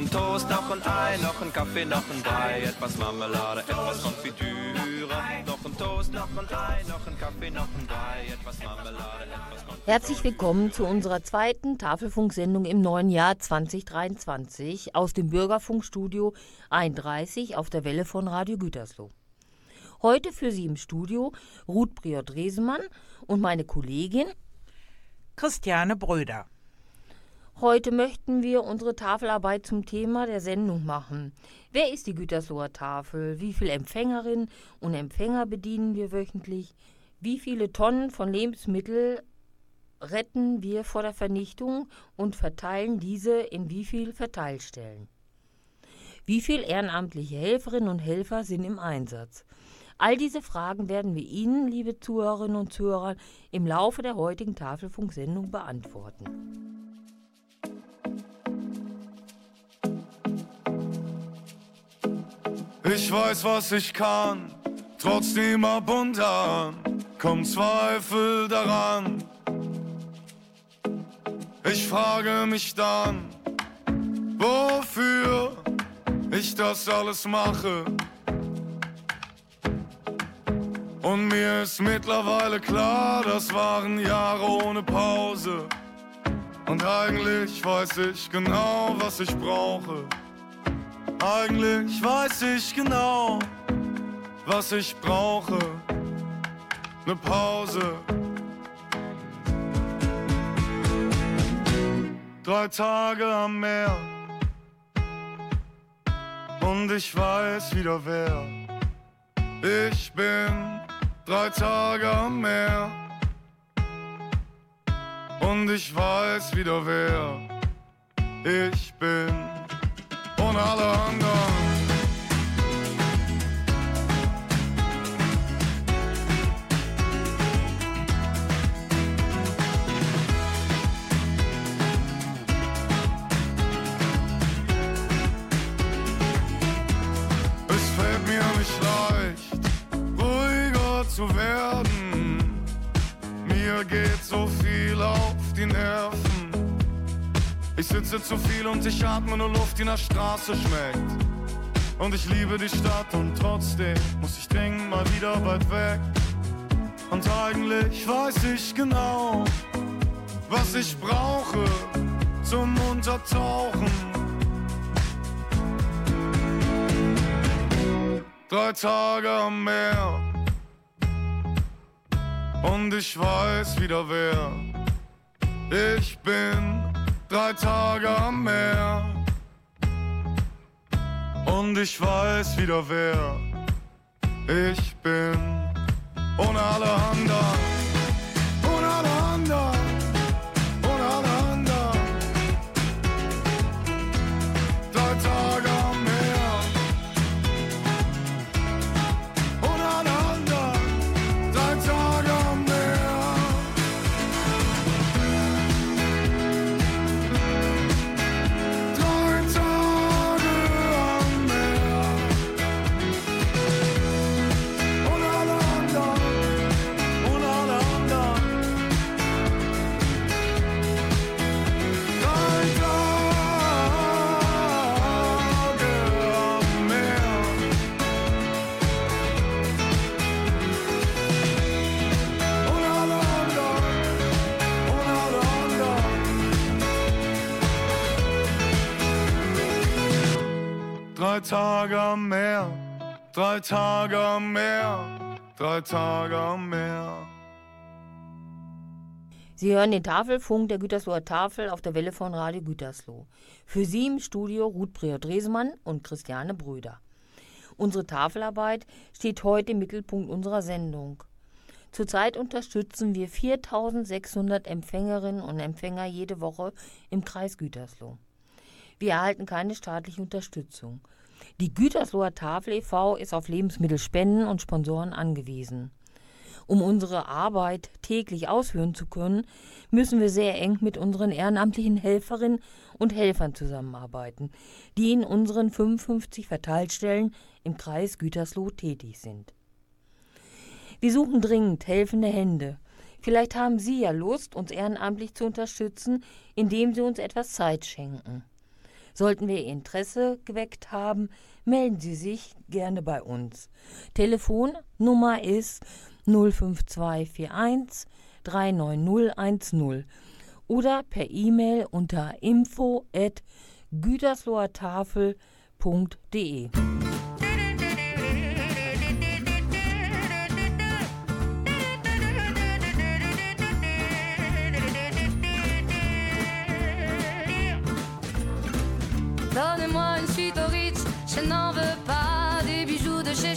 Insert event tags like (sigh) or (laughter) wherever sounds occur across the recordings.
Ein Toast, noch ein Ei, noch ein Kaffee, noch ein Brei, etwas Marmelade, etwas Konfitüre. Noch ein Toast, noch ein Ei, noch ein Kaffee, noch ein Brei, etwas Marmelade, etwas Konfitüre. Herzlich willkommen zu unserer zweiten Tafelfunksendung im neuen Jahr 2023 aus dem Bürgerfunkstudio 31 auf der Welle von Radio Gütersloh. Heute für Sie im Studio Ruth Briot-Resemann und meine Kollegin. Christiane Bröder. Heute möchten wir unsere Tafelarbeit zum Thema der Sendung machen. Wer ist die Gütersloher Tafel? Wie viele Empfängerinnen und Empfänger bedienen wir wöchentlich? Wie viele Tonnen von Lebensmitteln retten wir vor der Vernichtung und verteilen diese in wie viel Verteilstellen? Wie viele ehrenamtliche Helferinnen und Helfer sind im Einsatz? All diese Fragen werden wir Ihnen, liebe Zuhörerinnen und Zuhörer, im Laufe der heutigen Tafelfunksendung beantworten. Ich weiß, was ich kann, trotzdem ab und an kommt Zweifel daran. Ich frage mich dann, wofür ich das alles mache. Und mir ist mittlerweile klar, das waren Jahre ohne Pause. Und eigentlich weiß ich genau, was ich brauche. Eigentlich weiß ich genau, was ich brauche. Ne Pause. Drei Tage am Meer. Und ich weiß wieder wer. Ich bin drei Tage am Meer. Und ich weiß wieder wer ich bin und alle anderen. Es fällt mir nicht leicht, ruhiger zu werden. Mir geht so viel auf die Nerven. Ich sitze zu viel und ich atme nur Luft, die nach Straße schmeckt. Und ich liebe die Stadt und trotzdem muss ich dringend mal wieder weit weg. Und eigentlich weiß ich genau, was ich brauche zum Untertauchen. Drei Tage am Meer und ich weiß wieder wer ich bin. Drei Tage am Meer und ich weiß wieder wer ich bin. Ohne alle anderen, Drei Tage am Meer, drei Tage am Meer, drei Tage am Meer. Sie hören den Tafelfunk der Gütersloher Tafel auf der Welle von Radio Gütersloh. Für Sie im Studio Ruth Priot-Resemann und Christiane Bröder. Unsere Tafelarbeit steht heute im Mittelpunkt unserer Sendung. Zurzeit unterstützen wir 4600 Empfängerinnen und Empfänger jede Woche im Kreis Gütersloh. Wir erhalten keine staatliche Unterstützung. Die Gütersloher Tafel e.V. ist auf Lebensmittelspenden und Sponsoren angewiesen. Um unsere Arbeit täglich ausführen zu können, müssen wir sehr eng mit unseren ehrenamtlichen Helferinnen und Helfern zusammenarbeiten, die in unseren 55 Verteilstellen im Kreis Gütersloh tätig sind. Wir suchen dringend helfende Hände. Vielleicht haben Sie ja Lust, uns ehrenamtlich zu unterstützen, indem Sie uns etwas Zeit schenken. Sollten wir Interesse geweckt haben, melden Sie sich gerne bei uns. Telefonnummer ist 05241 39010 oder per E-Mail unter info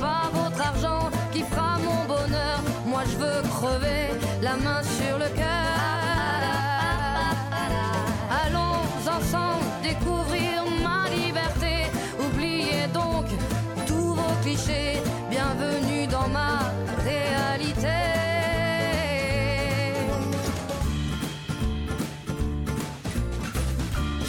Pas votre argent qui fera mon bonheur. Moi je veux crever la main sur le cœur.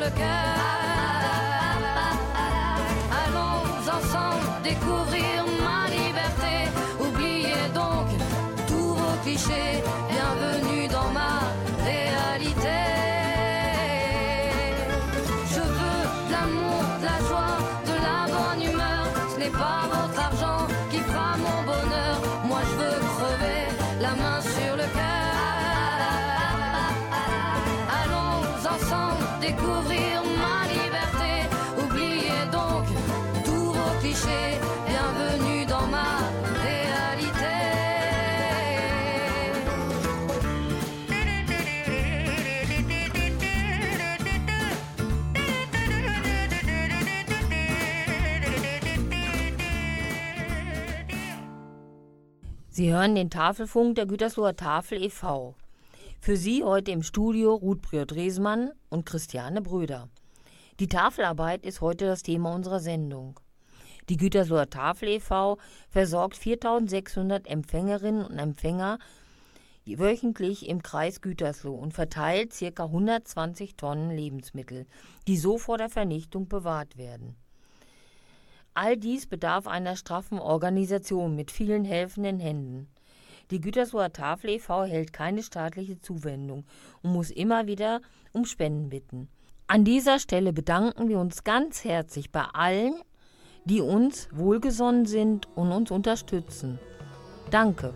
Le cœur. Sie hören den Tafelfunk der Gütersloher Tafel e.V. Für Sie heute im Studio Ruth Briot-Resmann und Christiane Bröder. Die Tafelarbeit ist heute das Thema unserer Sendung. Die Gütersloher Tafel e.V. versorgt 4600 Empfängerinnen und Empfänger wöchentlich im Kreis Gütersloh und verteilt ca. 120 Tonnen Lebensmittel, die so vor der Vernichtung bewahrt werden. All dies bedarf einer straffen Organisation mit vielen helfenden Händen. Die Gütersloher Tafel e.V. hält keine staatliche Zuwendung und muss immer wieder um Spenden bitten. An dieser Stelle bedanken wir uns ganz herzlich bei allen, die uns wohlgesonnen sind und uns unterstützen. Danke.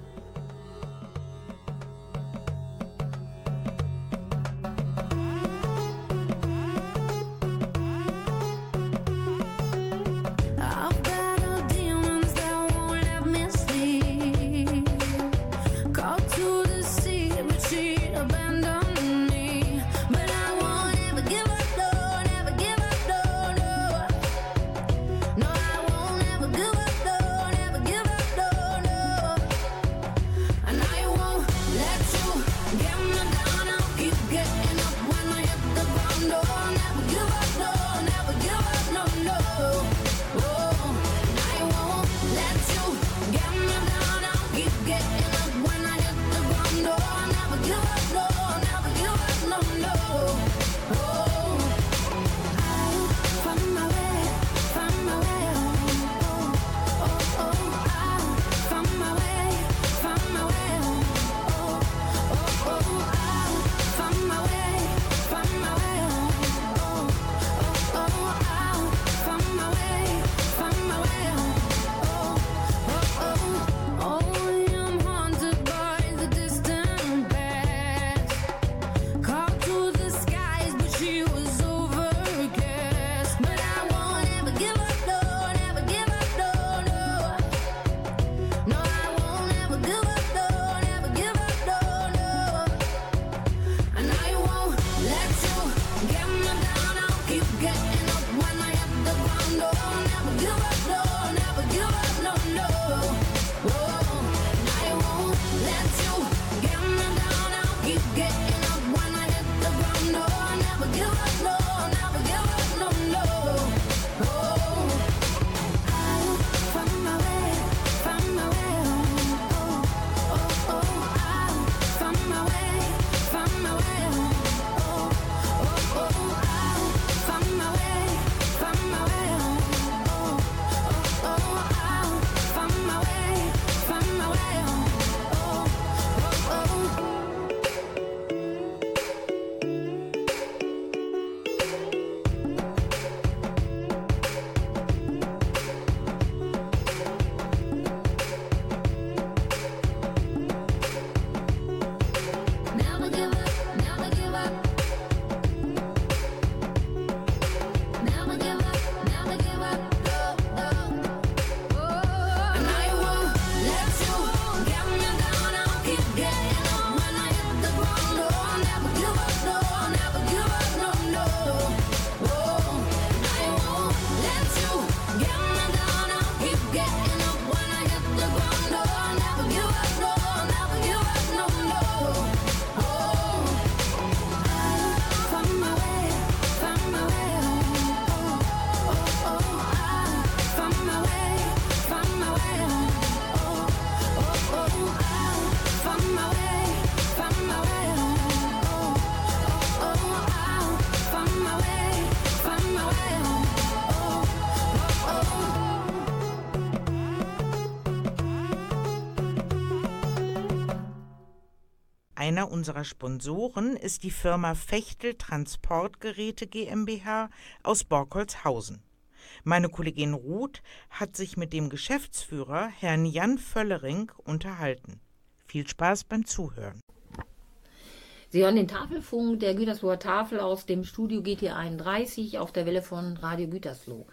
Unserer Sponsoren ist die Firma Fechtel Transportgeräte GmbH aus Borkholzhausen. Meine Kollegin Ruth hat sich mit dem Geschäftsführer, Herrn Jan Völlering, unterhalten. Viel Spaß beim Zuhören. Sie hören den Tafelfunk der Gütersloher Tafel aus dem Studio GT 31 auf der Welle von Radio Gütersloh.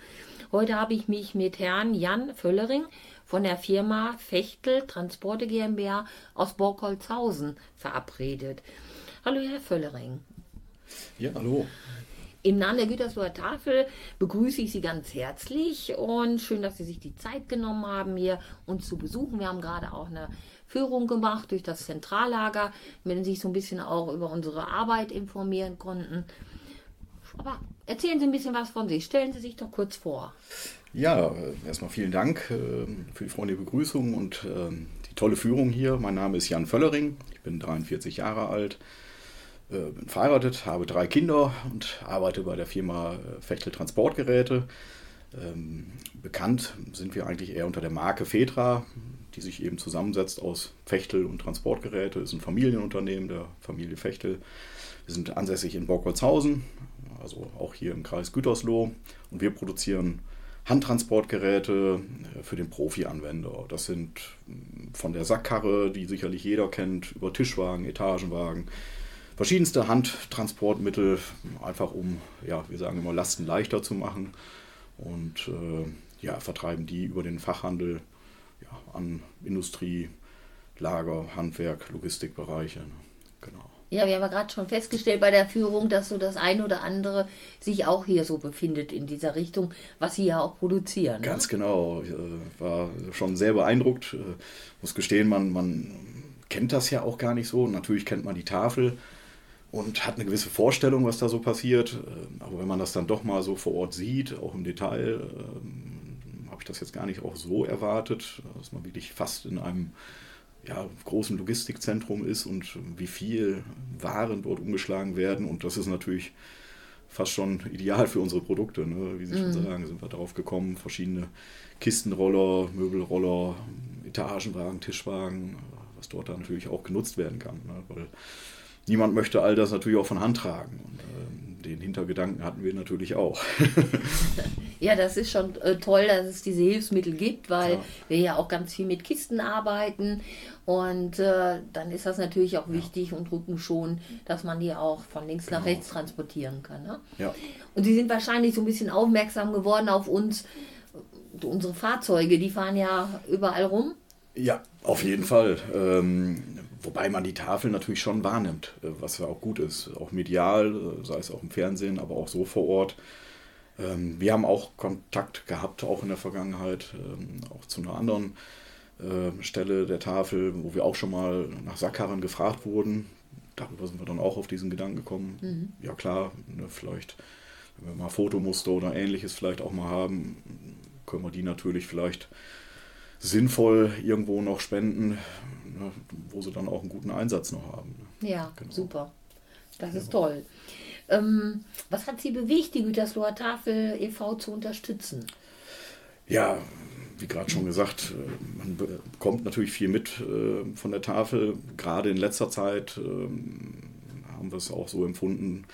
Heute habe ich mich mit Herrn Jan Völlering von der Firma Fechtel Transporte GmbH aus Borkholzhausen verabredet. Hallo, Herr Völlering. Ja, hallo. Im Namen der Gütersloher Tafel begrüße ich Sie ganz herzlich und schön, dass Sie sich die Zeit genommen haben, hier uns zu besuchen. Wir haben gerade auch eine Führung gemacht durch das Zentrallager, mit dem Sie sich so ein bisschen auch über unsere Arbeit informieren konnten. Aber erzählen Sie ein bisschen was von sich. Stellen Sie sich doch kurz vor. Ja, äh, erstmal vielen Dank äh, für die freundliche Begrüßung und ähm, die tolle Führung hier. Mein Name ist Jan Völlering, ich bin 43 Jahre alt, äh, bin verheiratet, habe drei Kinder und arbeite bei der Firma Fechtel Transportgeräte. Ähm, bekannt sind wir eigentlich eher unter der Marke Fetra, die sich eben zusammensetzt aus Fechtel und Transportgeräte. Ist ein Familienunternehmen der Familie Fechtel. Wir sind ansässig in Borkolzhausen, also auch hier im Kreis Gütersloh. Und wir produzieren Handtransportgeräte äh, für den Profi-Anwender. Das sind mm, von der Sackkarre, die sicherlich jeder kennt, über Tischwagen, Etagenwagen, verschiedenste Handtransportmittel, einfach um, ja, wir sagen immer, Lasten leichter zu machen. Und äh, ja, vertreiben die über den Fachhandel ja, an Industrie, Lager, Handwerk, Logistikbereiche. Ne? Genau. Ja, wir haben ja gerade schon festgestellt bei der Führung, dass so das eine oder andere sich auch hier so befindet in dieser Richtung, was Sie ja auch produzieren. Ne? Ganz genau. Ich äh, war schon sehr beeindruckt. Äh, muss gestehen, man, man kennt das ja auch gar nicht so. Natürlich kennt man die Tafel und hat eine gewisse Vorstellung, was da so passiert. Äh, aber wenn man das dann doch mal so vor Ort sieht, auch im Detail, habe ich das jetzt gar nicht auch so erwartet, dass man wirklich fast in einem ja, großen Logistikzentrum ist und wie viel Waren dort umgeschlagen werden. Und das ist natürlich fast schon ideal für unsere Produkte. Ne? Wie Sie mhm. schon sagen, sind wir darauf gekommen, verschiedene Kistenroller, Möbelroller, Etagenwagen, Tischwagen, was dort dann natürlich auch genutzt werden kann. Ne? Weil niemand möchte all das natürlich auch von Hand tragen. Und, ähm, den Hintergedanken hatten wir natürlich auch. (laughs) ja, das ist schon äh, toll, dass es diese Hilfsmittel gibt, weil ja. wir ja auch ganz viel mit Kisten arbeiten. Und äh, dann ist das natürlich auch wichtig und schon, dass man die auch von links genau. nach rechts transportieren kann. Ne? Ja. Und Sie sind wahrscheinlich so ein bisschen aufmerksam geworden auf uns. Unsere Fahrzeuge, die fahren ja überall rum. Ja, auf jeden Fall. Ähm, Wobei man die Tafel natürlich schon wahrnimmt, äh, was ja auch gut ist. Auch medial, äh, sei es auch im Fernsehen, aber auch so vor Ort. Ähm, wir haben auch Kontakt gehabt, auch in der Vergangenheit, ähm, auch zu einer anderen äh, Stelle der Tafel, wo wir auch schon mal nach Sackkarren gefragt wurden. Darüber sind wir dann auch auf diesen Gedanken gekommen. Mhm. Ja klar, ne, vielleicht, wenn wir mal Fotomuster oder ähnliches vielleicht auch mal haben, können wir die natürlich vielleicht sinnvoll irgendwo noch spenden, ne, wo sie dann auch einen guten Einsatz noch haben. Ne? Ja, genau. super. Das ist toll. Ähm, was hat Sie bewegt, die Gütersloher Tafel e.V. zu unterstützen? Ja, wie gerade schon gesagt, äh, man bekommt natürlich viel mit äh, von der Tafel. Gerade in letzter Zeit ähm, haben wir es auch so empfunden,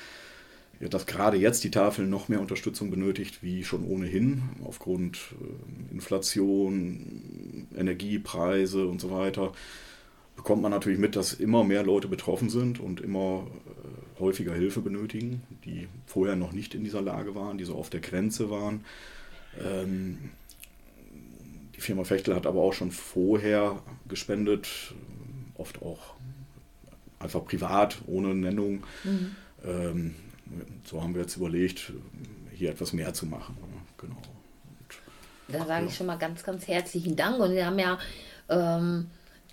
ja, dass gerade jetzt die Tafel noch mehr Unterstützung benötigt wie schon ohnehin, aufgrund äh, Inflation, Energiepreise und so weiter, bekommt man natürlich mit, dass immer mehr Leute betroffen sind und immer äh, häufiger Hilfe benötigen, die vorher noch nicht in dieser Lage waren, die so auf der Grenze waren. Ähm, die Firma Fechtel hat aber auch schon vorher gespendet, oft auch einfach privat, ohne Nennung. Mhm. Ähm, so haben wir jetzt überlegt, hier etwas mehr zu machen. Genau. Und, da sage ja. ich schon mal ganz, ganz herzlichen Dank. Und wir haben ja ähm,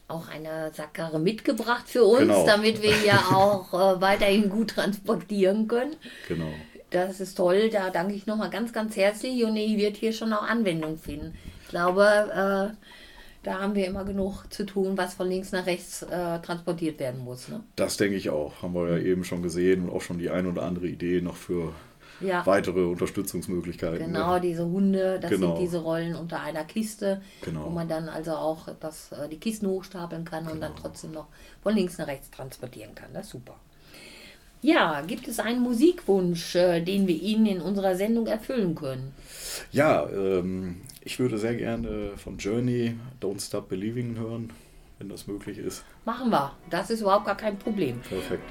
auch eine Sackkarre mitgebracht für uns, genau. damit wir ja auch äh, weiterhin gut transportieren können. Genau. Das ist toll, da danke ich nochmal ganz, ganz herzlich und ich wird hier schon auch Anwendung finden. Ich glaube, äh, da haben wir immer genug zu tun, was von links nach rechts äh, transportiert werden muss. Ne? Das denke ich auch. Haben wir ja eben schon gesehen und auch schon die ein oder andere Idee noch für ja. weitere Unterstützungsmöglichkeiten. Genau, ne? diese Hunde, das genau. sind diese Rollen unter einer Kiste, genau. wo man dann also auch das, äh, die Kisten hochstapeln kann genau. und dann genau. trotzdem noch von links nach rechts transportieren kann. Das ist super. Ja, gibt es einen Musikwunsch, äh, den wir Ihnen in unserer Sendung erfüllen können? Ja, ähm, ich würde sehr gerne von Journey Don't Stop Believing hören, wenn das möglich ist. Machen wir. Das ist überhaupt gar kein Problem. Perfekt.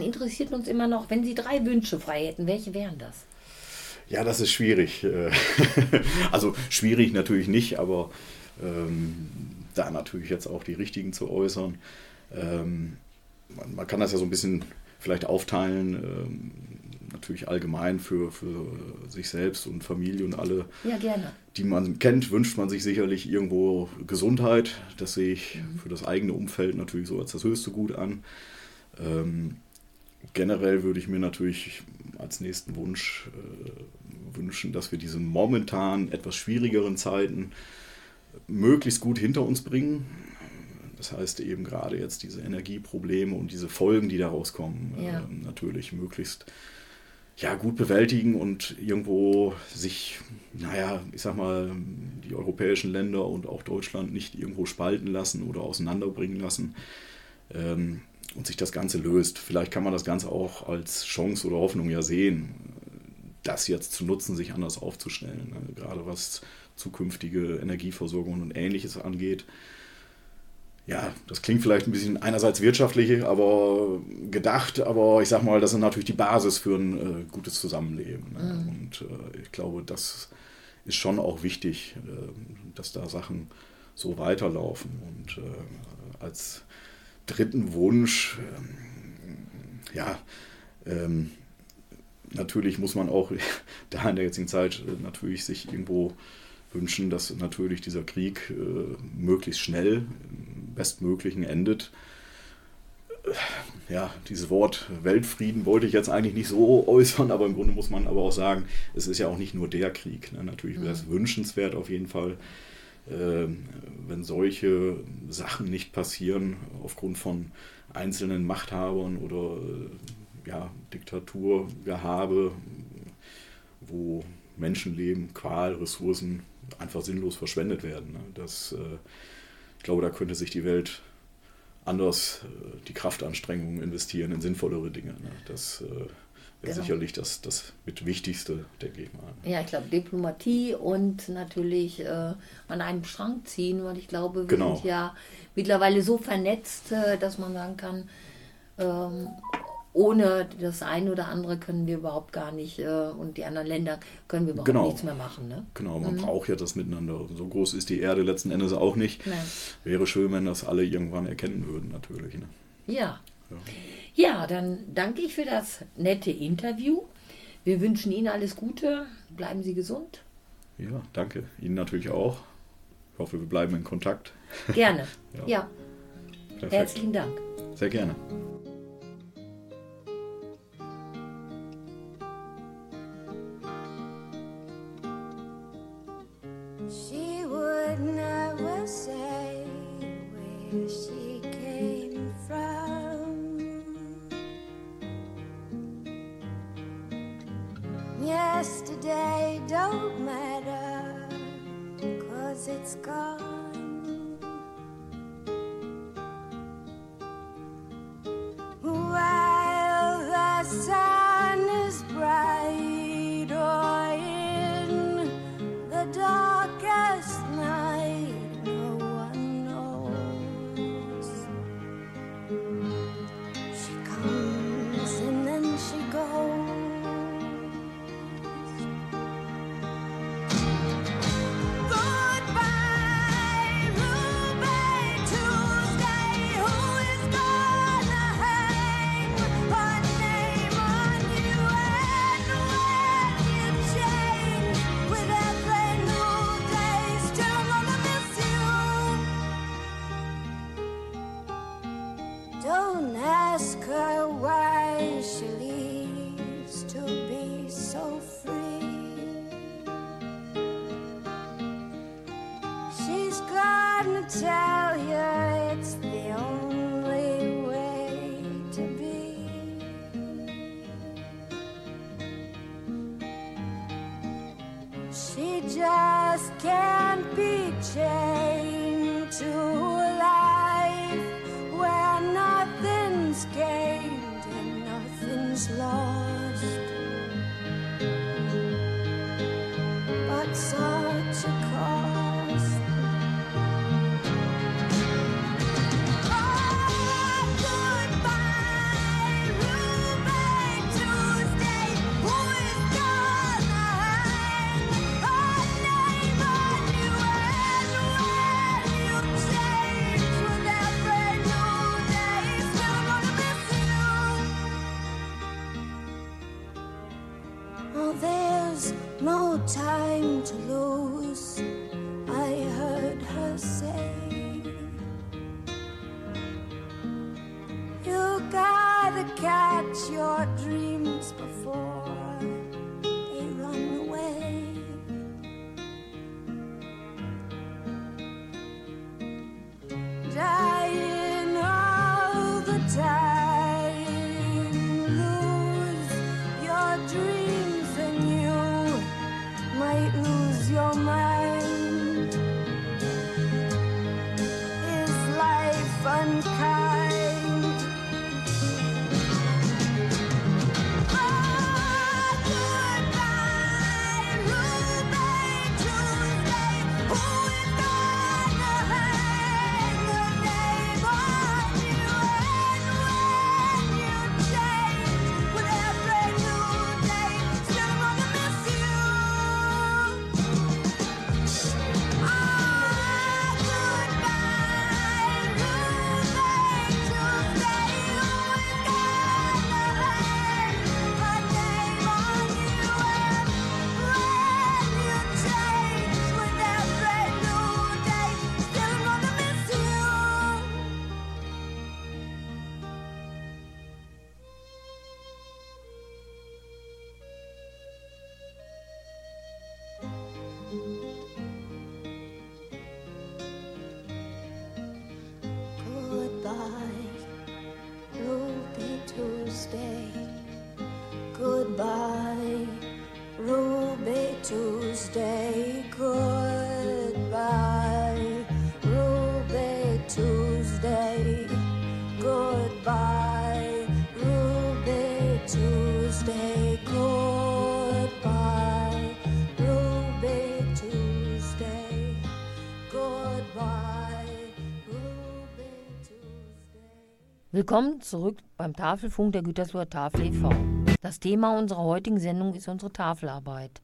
Dann interessiert uns immer noch, wenn Sie drei Wünsche frei hätten, welche wären das? Ja, das ist schwierig. Äh, (laughs) Also schwierig natürlich nicht, aber ähm, da natürlich jetzt auch die richtigen zu äußern. Ähm, man, man kann das ja so ein bisschen vielleicht aufteilen, ähm, natürlich allgemein für, für sich selbst und Familie und alle, Ja, die man kennt, wünscht man sich sicherlich irgendwo Gesundheit. Das sehe ich für das eigene Umfeld natürlich so als das höchste Gut an. Ähm, generell würde ich mir natürlich als nächsten Wunsch äh, wünschen, dass wir diese momentan etwas schwierigeren Zeiten möglichst gut hinter uns bringen. Das heißt eben gerade jetzt diese Energieprobleme und diese Folgen, die daraus kommen, Ja. äh, natürlich möglichst ja, gut bewältigen und irgendwo sich, naja, ich sag mal, die europäischen Länder und auch Deutschland nicht irgendwo spalten lassen oder auseinanderbringen lassen ähm, und sich das Ganze löst. Vielleicht kann man das Ganze auch als Chance oder Hoffnung ja sehen, das jetzt zu nutzen, sich anders aufzustellen, ne? gerade was zukünftige Energieversorgung und ähnliches angeht. Ja, das klingt vielleicht ein bisschen einerseits wirtschaftlich, aber gedacht, aber ich sag mal, das ist natürlich die Basis für ein äh, gutes Zusammenleben. Ne? Und äh, ich glaube, das ist schon auch wichtig, äh, dass da Sachen so weiterlaufen. Und äh, als dritten Wunsch, ähm, ja, ähm, natürlich muss man auch (laughs) da in der jetzigen Zeit äh, natürlich sich irgendwo wünschen, dass natürlich dieser Krieg äh, möglichst schnell, im bestmöglichen endet. Ja, dieses Wort Weltfrieden wollte ich jetzt eigentlich nicht so äußern, aber im Grunde muss man aber auch sagen, es ist ja auch nicht nur der Krieg. Ne? Natürlich wäre es wünschenswert auf jeden Fall, wenn solche Sachen nicht passieren aufgrund von einzelnen Machthabern oder äh, ja, Diktaturgehabe, wo Menschenleben, Qual, Ressourcen einfach sinnlos verschwendet werden. Ne? Das, äh, ich glaube, da könnte sich die Welt anders äh, die Kraftanstrengungen investieren in sinnvollere Dinge. Ne? Das Genau. sicherlich das, das mit Wichtigste, denke ich mal. Ja, ich glaube Diplomatie und natürlich äh, an einem Strang ziehen, weil ich glaube, wir Genau. sind ja mittlerweile so vernetzt, äh, dass man sagen kann, ähm, ohne das eine oder andere können wir überhaupt gar nicht äh, und die anderen Länder können wir überhaupt Genau. nichts mehr machen. Ne? Genau, man braucht ja das Miteinander. So groß ist die Erde letzten Endes auch nicht. Nein. Wäre schön, wenn das alle irgendwann erkennen würden, natürlich. Ne? Ja. Ja. Ja, dann danke ich für das nette Interview. Wir wünschen Ihnen alles Gute. Bleiben Sie gesund. Ja, danke. Ihnen natürlich auch. Ich hoffe, wir bleiben in Kontakt. Gerne. (laughs) Ja. ja. Herzlichen Dank. Sehr gerne. Willkommen zurück beim Tafelfunk der Gütersloher Tafel e.V. Das Thema unserer heutigen Sendung ist unsere Tafelarbeit.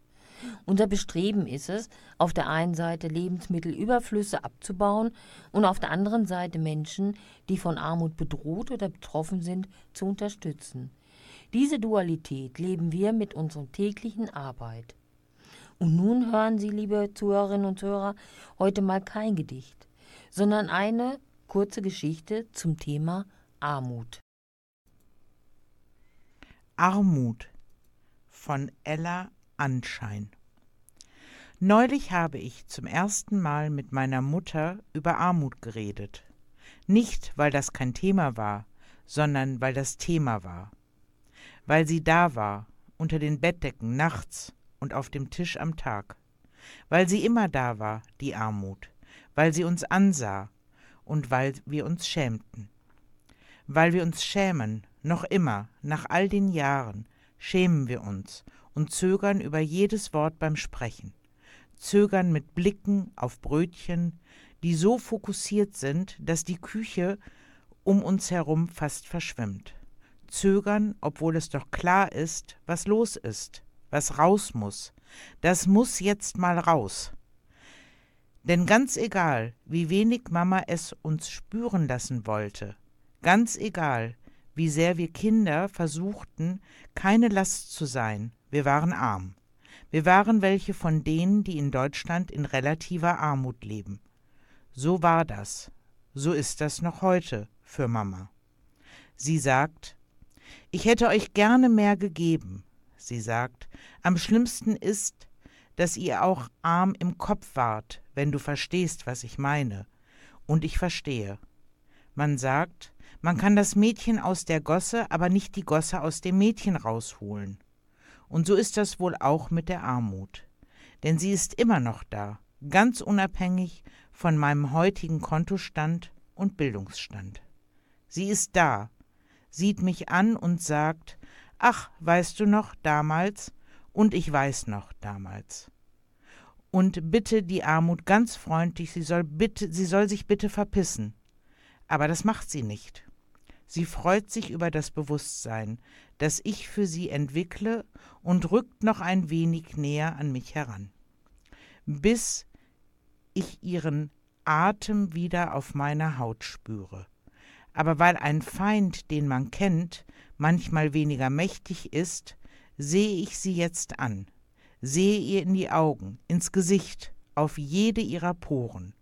Unser Bestreben ist es, auf der einen Seite Lebensmittelüberflüsse abzubauen und auf der anderen Seite Menschen, die von Armut bedroht oder betroffen sind, zu unterstützen. Diese Dualität leben wir mit unserer täglichen Arbeit. Und nun hören Sie, liebe Zuhörerinnen und Zuhörer, heute mal kein Gedicht, sondern eine kurze Geschichte zum Thema Armut. Armut von Ella Anschein. Neulich habe ich zum ersten Mal mit meiner Mutter über Armut geredet. Nicht, weil das kein Thema war, sondern weil das Thema war. Weil sie da war, unter den Bettdecken nachts und auf dem Tisch am Tag. Weil sie immer da war, die Armut. Weil sie uns ansah und weil wir uns schämten. Weil wir uns schämen, noch immer, nach all den Jahren, schämen wir uns und zögern über jedes Wort beim Sprechen, zögern mit Blicken auf Brötchen, die so fokussiert sind, dass die Küche um uns herum fast verschwimmt, zögern, obwohl es doch klar ist, was los ist, was raus muss, das muss jetzt mal raus. Denn ganz egal, wie wenig Mama es uns spüren lassen wollte, ganz egal, wie sehr wir Kinder versuchten, keine Last zu sein, wir waren arm. Wir waren welche von denen, die in Deutschland in relativer Armut leben. So war das. So ist das noch heute für Mama. Sie sagt, ich hätte euch gerne mehr gegeben. Sie sagt, am schlimmsten ist, dass ihr auch arm im Kopf wart, wenn du verstehst, was ich meine. Und ich verstehe. Man sagt, man kann das Mädchen aus der Gosse, aber nicht die Gosse aus dem Mädchen rausholen. Und so ist das wohl auch mit der Armut. Denn sie ist immer noch da, ganz unabhängig von meinem heutigen Kontostand und Bildungsstand. Sie ist da, sieht mich an und sagt, ach, weißt du noch damals? Und ich weiß noch damals. Und bitte die Armut ganz freundlich, sie soll bitte, sie soll sich bitte verpissen. Aber das macht sie nicht. Sie freut sich über das Bewusstsein, das ich für sie entwickle und rückt noch ein wenig näher an mich heran, bis ich ihren Atem wieder auf meiner Haut spüre. Aber weil ein Feind, den man kennt, manchmal weniger mächtig ist, sehe ich sie jetzt an, sehe ihr in die Augen, ins Gesicht, auf jede ihrer Poren.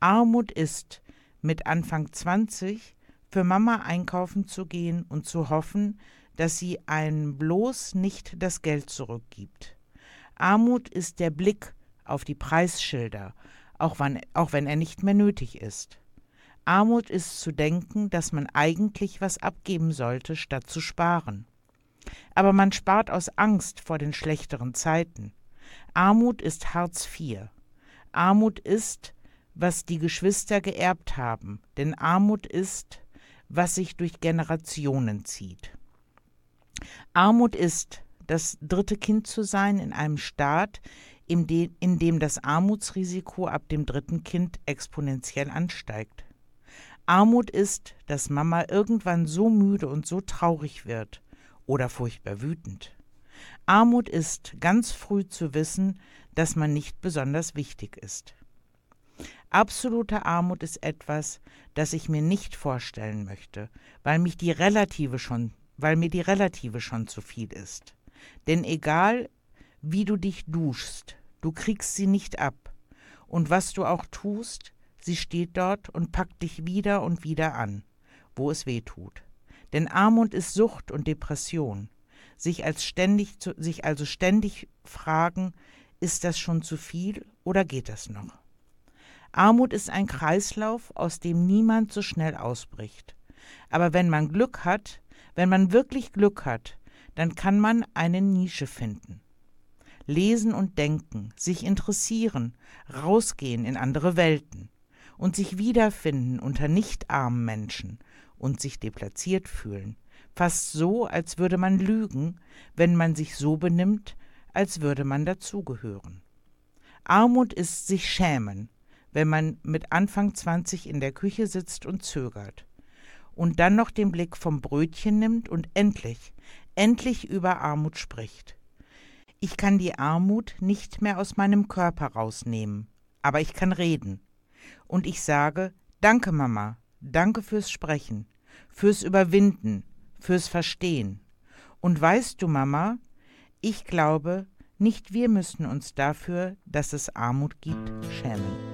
Armut ist, mit Anfang 20 für Mama einkaufen zu gehen und zu hoffen, dass sie einem bloß nicht das Geld zurückgibt. Armut ist der Blick auf die Preisschilder, auch, wann, auch wenn er nicht mehr nötig ist. Armut ist zu denken, dass man eigentlich was abgeben sollte, statt zu sparen. Aber man spart aus Angst vor den schlechteren Zeiten. Armut ist Hartz IV. Armut ist, was die Geschwister geerbt haben, denn Armut ist, was sich durch Generationen zieht. Armut ist, das dritte Kind zu sein in einem Staat, in, de, in dem das Armutsrisiko ab dem dritten Kind exponentiell ansteigt. Armut ist, dass Mama irgendwann so müde und so traurig wird oder furchtbar wütend. Armut ist, ganz früh zu wissen, dass man nicht besonders wichtig ist. Absolute Armut ist etwas, das ich mir nicht vorstellen möchte, weil mich die relative schon, weil mir die relative schon zu viel ist. Denn egal, wie du dich duschst, du kriegst sie nicht ab. Und was du auch tust, sie steht dort und packt dich wieder und wieder an, wo es weh tut. Denn Armut ist Sucht und Depression. Sich, als ständig sich also ständig fragen, ist das schon zu viel oder geht das noch? Armut ist ein Kreislauf, aus dem niemand so schnell ausbricht. Aber wenn man Glück hat, wenn man wirklich Glück hat, dann kann man eine Nische finden. lesen und denken, sich interessieren, rausgehen in andere Welten und sich wiederfinden unter nicht armen Menschen und sich deplatziert fühlen, fast so, als würde man lügen, wenn man sich so benimmt, als würde man dazugehören. Armut ist sich schämen, wenn man mit Anfang 20 in der Küche sitzt und zögert und dann noch den Blick vom Brötchen nimmt und endlich, endlich über Armut spricht. Ich kann die Armut nicht mehr aus meinem Körper rausnehmen, aber ich kann reden. Und ich sage, danke Mama, danke fürs Sprechen, fürs Überwinden, fürs Verstehen. Und weißt du, Mama, ich glaube, nicht wir müssen uns dafür, dass es Armut gibt, schämen.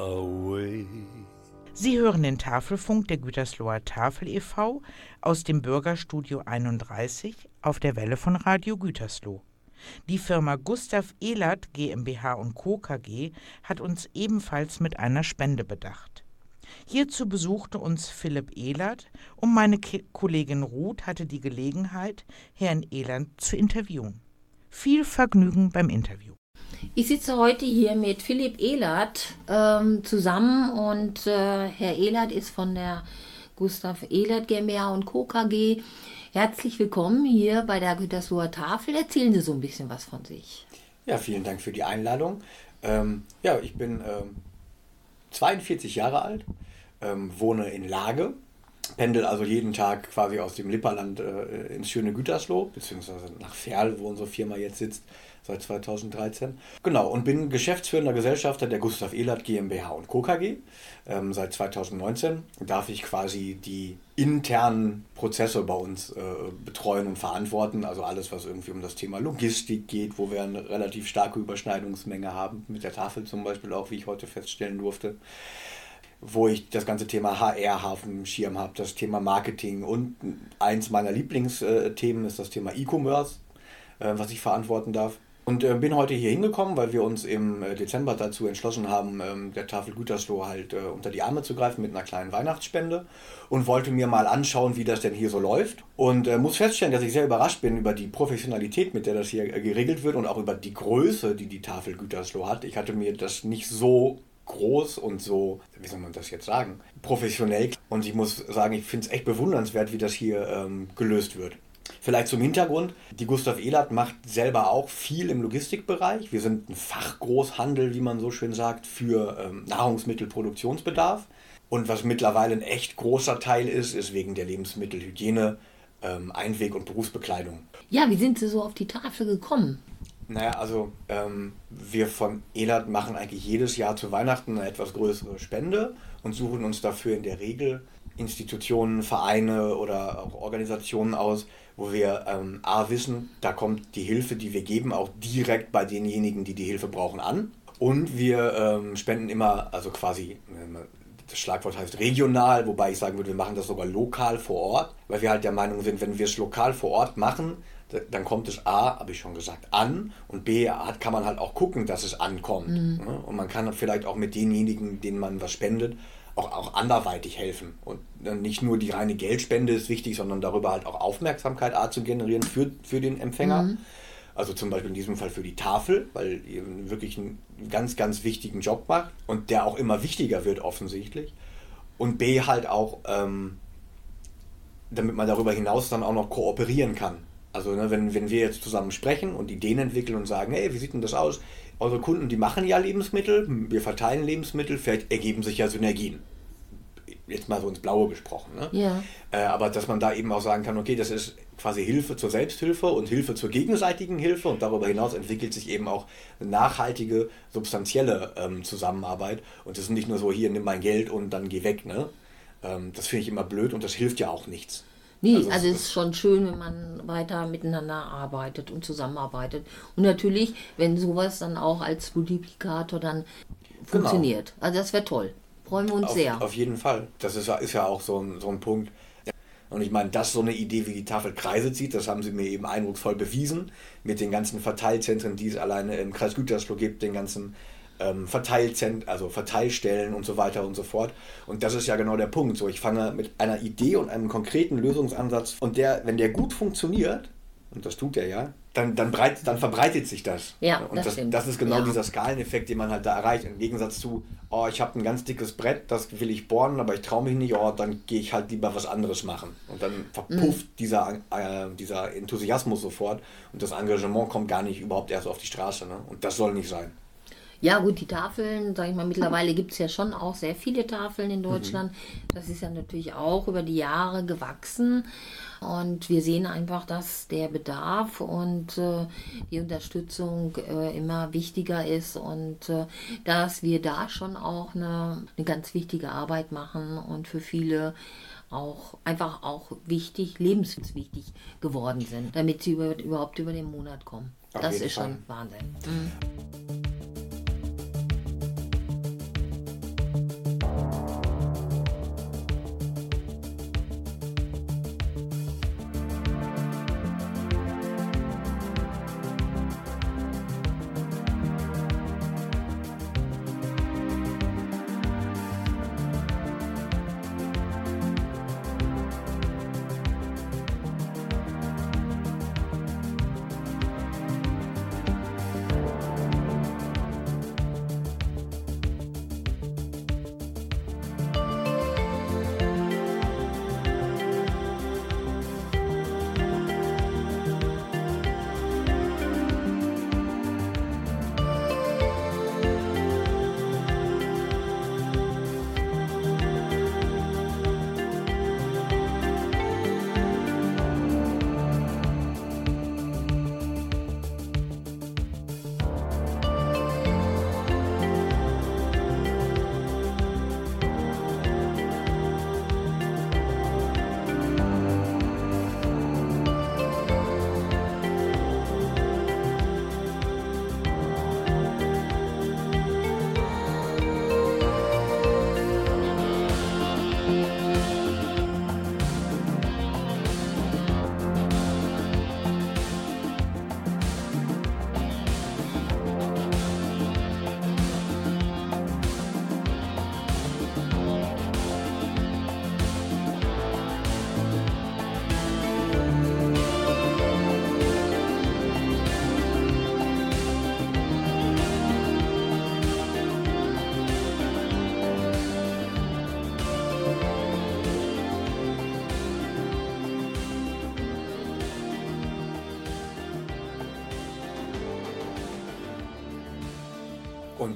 a way. Sie hören den Tafelfunk der Gütersloher Tafel e.V. aus dem Bürgerstudio 31 auf der Welle von Radio Gütersloh. Die Firma Gustav Ehlert GmbH und Co. KG hat uns ebenfalls mit einer Spende bedacht. Hierzu besuchte uns Philipp Ehlert und meine Ki Kollegin Ruth hatte die Gelegenheit, Herrn Ehlert zu interviewen. Viel Vergnügen beim Interview. Ich sitze heute hier mit Philipp Ehlert ähm, zusammen und äh, Herr Ehlert ist von der Gustav Ehlert GmbH und Co. KG. Herzlich willkommen hier bei der Gütersloher Tafel. Erzählen Sie so ein bisschen was von sich. Ja, vielen Dank für die Einladung. Ähm, ja, ich bin ähm, 42 Jahre alt, ähm, wohne in Lage, pendel also jeden Tag quasi aus dem Lipperland äh, ins schöne Gütersloh, beziehungsweise nach Ferl, wo unsere Firma jetzt sitzt, seit 2013. Genau, und bin geschäftsführender Gesellschafter der Gustav Ehlert GmbH und Co. KG. Ähm, seit 2019 darf ich quasi die internen Prozesse bei uns äh, betreuen und verantworten. Also alles, was irgendwie um das Thema Logistik geht, wo wir eine relativ starke Überschneidungsmenge haben, mit der Tafel zum Beispiel auch, wie ich heute feststellen durfte wo ich das ganze Thema HR dem Schirm habe, das Thema Marketing und eins meiner Lieblingsthemen ist das Thema E-Commerce, äh, was ich verantworten darf. Und äh, bin heute hier hingekommen, weil wir uns im äh, Dezember dazu entschlossen haben, ähm, der Tafel Gütersloh halt äh, unter die Arme zu greifen mit einer kleinen Weihnachtsspende und wollte mir mal anschauen, wie das denn hier so läuft. Und äh, muss feststellen, dass ich sehr überrascht bin über die Professionalität, mit der das hier äh, geregelt wird und auch über die Größe, die die Tafel Gütersloh hat. Ich hatte mir das nicht so groß und so, wie soll man das jetzt sagen, professionell. Und ich muss sagen, ich finde es echt bewundernswert, wie das hier ähm, gelöst wird. Vielleicht zum Hintergrund, die Gustav Ehlert macht selber auch viel im Logistikbereich. Wir sind ein Fachgroßhandel, wie man so schön sagt, für ähm, Nahrungsmittelproduktionsbedarf. Und was mittlerweile ein echt großer Teil ist, ist wegen der Lebensmittelhygiene, ähm, Einweg- und Berufsbekleidung. Ja, wie sind Sie so auf die Tafel gekommen? Naja, also ähm, wir von ELAT machen eigentlich jedes Jahr zu Weihnachten eine etwas größere Spende und suchen uns dafür in der Regel Institutionen, Vereine oder auch Organisationen aus, wo wir ähm, A wissen, da kommt die Hilfe, die wir geben, auch direkt bei denjenigen, die die Hilfe brauchen, an. Und wir ähm, spenden immer, also quasi, das Schlagwort heißt regional, wobei ich sagen würde, wir machen das sogar lokal vor Ort, weil wir halt der Meinung sind, wenn wir es lokal vor Ort machen, dann kommt es A, habe ich schon gesagt, an und B, kann man halt auch gucken, dass es ankommt. Mhm. Und man kann vielleicht auch mit denjenigen, denen man was spendet, auch, auch anderweitig helfen. Und nicht nur die reine Geldspende ist wichtig, sondern darüber halt auch Aufmerksamkeit A zu generieren für, für den Empfänger. Mhm. Also zum Beispiel in diesem Fall für die Tafel, weil ihr wirklich einen ganz, ganz wichtigen Job macht und der auch immer wichtiger wird offensichtlich. Und B halt auch, ähm, damit man darüber hinaus dann auch noch kooperieren kann. Also ne, wenn, wenn wir jetzt zusammen sprechen und Ideen entwickeln und sagen, hey, wie sieht denn das aus? Eure Kunden, die machen ja Lebensmittel, wir verteilen Lebensmittel, vielleicht ergeben sich ja Synergien. Jetzt mal so ins Blaue gesprochen. Ne? Ja. Äh, aber dass man da eben auch sagen kann, okay, das ist quasi Hilfe zur Selbsthilfe und Hilfe zur gegenseitigen Hilfe und darüber hinaus entwickelt sich eben auch eine nachhaltige, substanzielle ähm, Zusammenarbeit und das ist nicht nur so, hier nimm mein Geld und dann geh weg. Ne? Ähm, das finde ich immer blöd und das hilft ja auch nichts. Nee, Also also, es ist schon schön, wenn man weiter miteinander arbeitet und zusammenarbeitet. Und natürlich, wenn sowas dann auch als Multiplikator dann funktioniert. Also das wäre toll. Freuen wir uns Auf, sehr. auf jeden Fall. Das ist, ja- ist ja auch so ein, so ein Punkt. Und ich meine, dass so eine Idee wie die Tafel Kreise zieht, das haben sie mir eben eindrucksvoll bewiesen. Mit den ganzen Verteilzentren, die es alleine im Kreis Gütersloh gibt, den ganzen ähm, Verteilzent also Verteilstellen und so weiter und so fort. Und das ist ja genau der Punkt. So, ich fange mit einer Idee und einem konkreten Lösungsansatz und der, wenn der gut funktioniert, und das tut er ja, dann, dann, breit, dann verbreitet sich das. Ja, und das das, das ist genau Ja. dieser Skaleneffekt, den man halt da erreicht. Im Gegensatz zu, oh, ich habe ein ganz dickes Brett, das will ich bohren, aber ich traue mich nicht, oh, dann gehe ich halt lieber was anderes machen. Und dann verpufft Mhm. dieser, äh, dieser Enthusiasmus sofort und das Engagement kommt gar nicht überhaupt erst auf die Straße. Ne? Und das soll nicht sein. Ja gut, die Tafeln, sag ich mal, mittlerweile gibt es ja schon auch sehr viele Tafeln in Deutschland. Das ist ja natürlich auch über die Jahre gewachsen. Und wir sehen einfach, dass der Bedarf und äh, die Unterstützung äh, immer wichtiger ist und äh, dass wir da schon auch eine, eine ganz wichtige Arbeit machen und für viele auch einfach auch wichtig, lebenswichtig geworden sind, damit sie über, überhaupt über den Monat kommen. Auf das ist Fall. schon Wahnsinn. Mhm.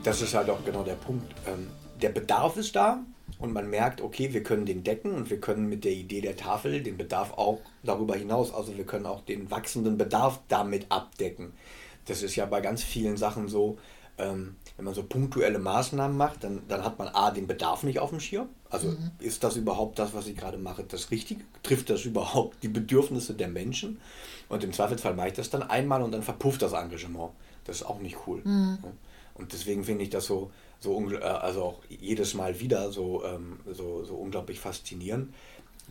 Das ist halt auch genau der Punkt. Ähm, der Bedarf ist da und man merkt, okay, wir können den decken und wir können mit der Idee der Tafel den Bedarf auch darüber hinaus, also wir können auch den wachsenden Bedarf damit abdecken. Das ist ja bei ganz vielen Sachen so, ähm, wenn man so punktuelle Maßnahmen macht, dann, dann hat man A, den Bedarf nicht auf dem Schirm. Also ist das überhaupt das, was ich gerade mache, das Richtige? Trifft das überhaupt die Bedürfnisse der Menschen? Und im Zweifelsfall mache ich das dann einmal und dann verpufft das Engagement. Das ist auch nicht cool. Ja. Und deswegen finde ich das so, so äh, also auch jedes Mal wieder so, ähm, so, so unglaublich faszinierend,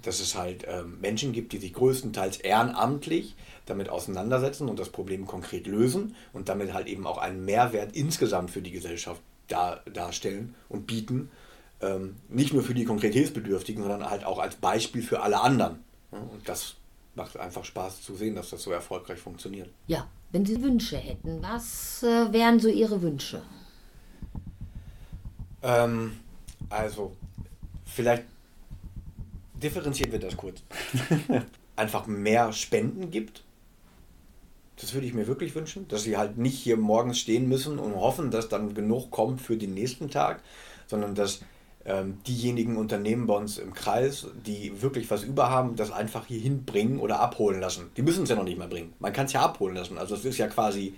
dass es halt ähm, Menschen gibt, die sich größtenteils ehrenamtlich damit auseinandersetzen und das Problem konkret lösen und damit halt eben auch einen Mehrwert insgesamt für die Gesellschaft dar, darstellen und bieten. Ähm, nicht nur für die konkret Hilfsbedürftigen, sondern halt auch als Beispiel für alle anderen. Und das macht einfach Spaß zu sehen, dass das so erfolgreich funktioniert. Ja, wenn Sie Wünsche hätten, was äh, wären so Ihre Wünsche? Ähm, also, vielleicht differenzieren wir das kurz. (laughs) Einfach mehr Spenden gibt. Das würde ich mir wirklich wünschen, dass sie halt nicht hier morgens stehen müssen und hoffen, dass dann genug kommt für den nächsten Tag, sondern dass diejenigen Unternehmen bei uns im Kreis, die wirklich was über haben, das einfach hier hinbringen oder abholen lassen. Die müssen es ja noch nicht mal bringen. Man kann es ja abholen lassen. Also es ist ja quasi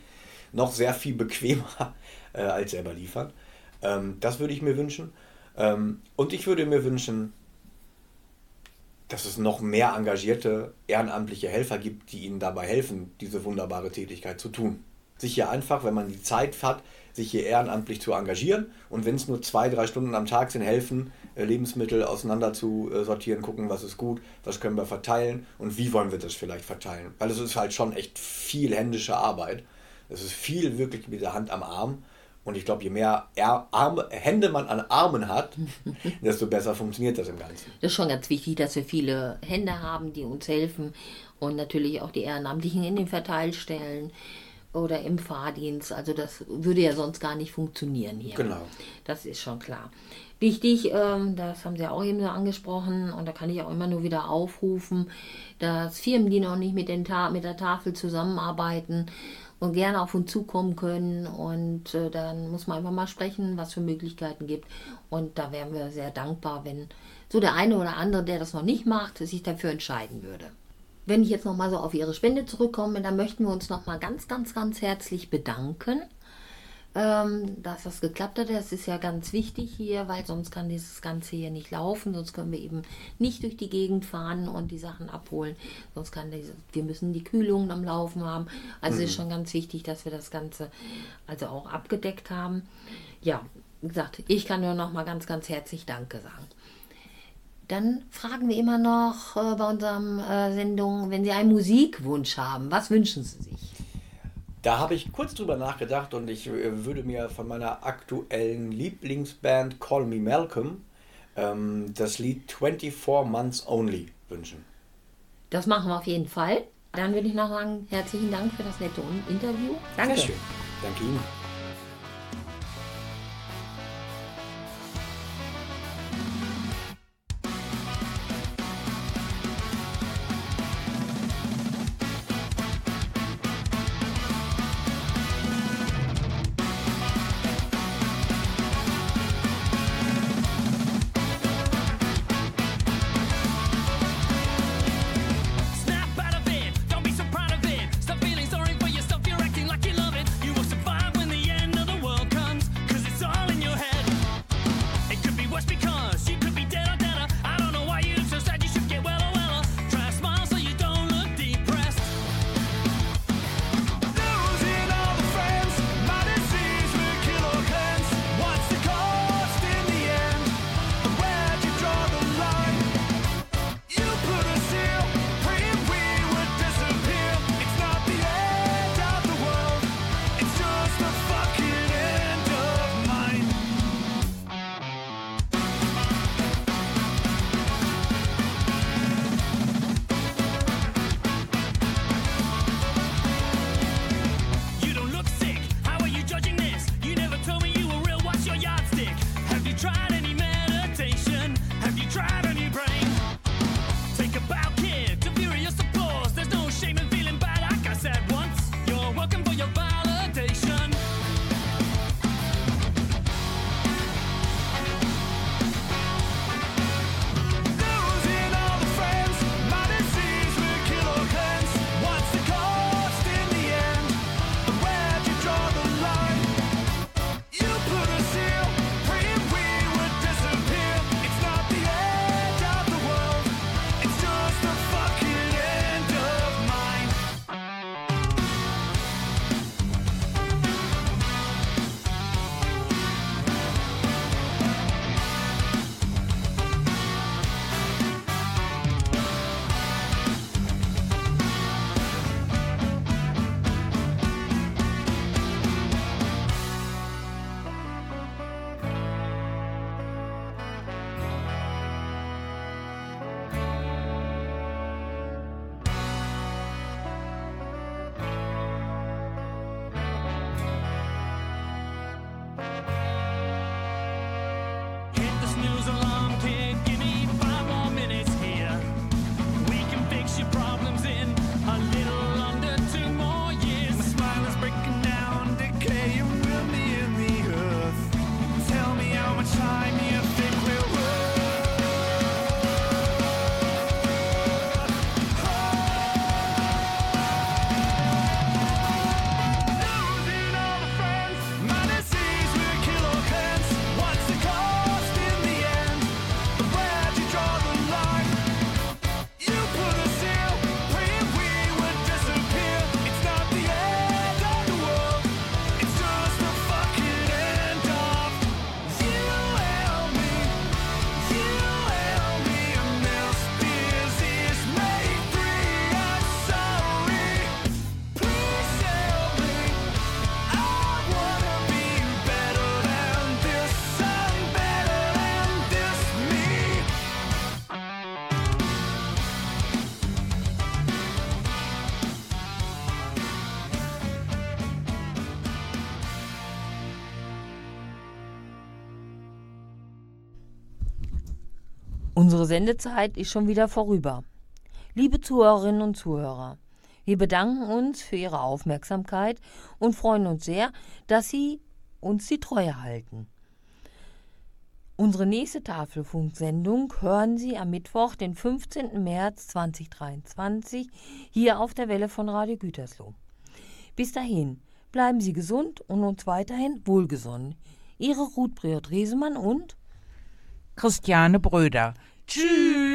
noch sehr viel bequemer (laughs) äh, als selber liefern. Ähm, das würde ich mir wünschen. Ähm, und ich würde mir wünschen, dass es noch mehr engagierte ehrenamtliche Helfer gibt, die ihnen dabei helfen, diese wunderbare Tätigkeit zu tun. Sich hier einfach, wenn man die Zeit hat, sich hier ehrenamtlich zu engagieren und wenn es nur zwei, drei Stunden am Tag sind, helfen, äh, Lebensmittel auseinander zu äh, sortieren, gucken, was ist gut, was können wir verteilen und wie wollen wir das vielleicht verteilen. Weil es ist halt schon echt viel händische Arbeit. Es ist viel wirklich mit der Hand am Arm. Und ich glaube, je mehr Arme, Hände man an Armen hat, (laughs) desto besser funktioniert das im Ganzen. Das ist schon ganz wichtig, dass wir viele Hände haben, die uns helfen und natürlich auch die Ehrenamtlichen in den Verteilstellen oder im Fahrdienst. Also das würde ja sonst gar nicht funktionieren hier. Genau. Das ist schon klar. Wichtig, ähm, das haben Sie auch eben so angesprochen und da kann ich auch immer nur wieder aufrufen, dass Firmen, die noch nicht mit, den Ta mit der Tafel zusammenarbeiten und gerne auf uns zukommen können und äh, dann muss man einfach mal sprechen, was für Möglichkeiten gibt und da wären wir sehr dankbar, wenn so der eine oder andere, der das noch nicht macht, sich dafür entscheiden würde. Wenn ich jetzt nochmal so auf Ihre Spende zurückkomme, dann möchten wir uns nochmal ganz, ganz, ganz herzlich bedanken, ähm, dass das geklappt hat. Das ist ja ganz wichtig hier, weil sonst kann dieses Ganze hier nicht laufen. Sonst können wir eben nicht durch die Gegend fahren und die Sachen abholen. Sonst kann diese, wir müssen die Kühlungen am Laufen haben. Also ist schon ganz wichtig, dass wir das Ganze also auch abgedeckt haben. Ja, wie gesagt, ich kann nur nochmal ganz, ganz herzlich Danke sagen. Dann fragen wir immer noch äh, bei unserem äh, Sendung, wenn Sie einen Musikwunsch haben, was wünschen Sie sich? Da habe ich kurz drüber nachgedacht und ich äh, würde mir von meiner aktuellen Lieblingsband Call Me Malcolm ähm, das Lied 24 Months Only wünschen. Das machen wir auf jeden Fall. Dann würde ich noch sagen, herzlichen Dank für das nette Interview. Danke. Sehr schön. Danke Ihnen. Unsere Sendezeit ist schon wieder vorüber. Liebe Zuhörerinnen und Zuhörer, wir bedanken uns für Ihre Aufmerksamkeit und freuen uns sehr, dass Sie uns die Treue halten. Unsere nächste Tafelfunksendung hören Sie am Mittwoch, den 15. März 2023, hier auf der Welle von Radio Gütersloh. Bis dahin, bleiben Sie gesund und uns weiterhin wohlgesonnen. Ihre Ruth Briot-Resemann und Christiane Bröder. Tschüss.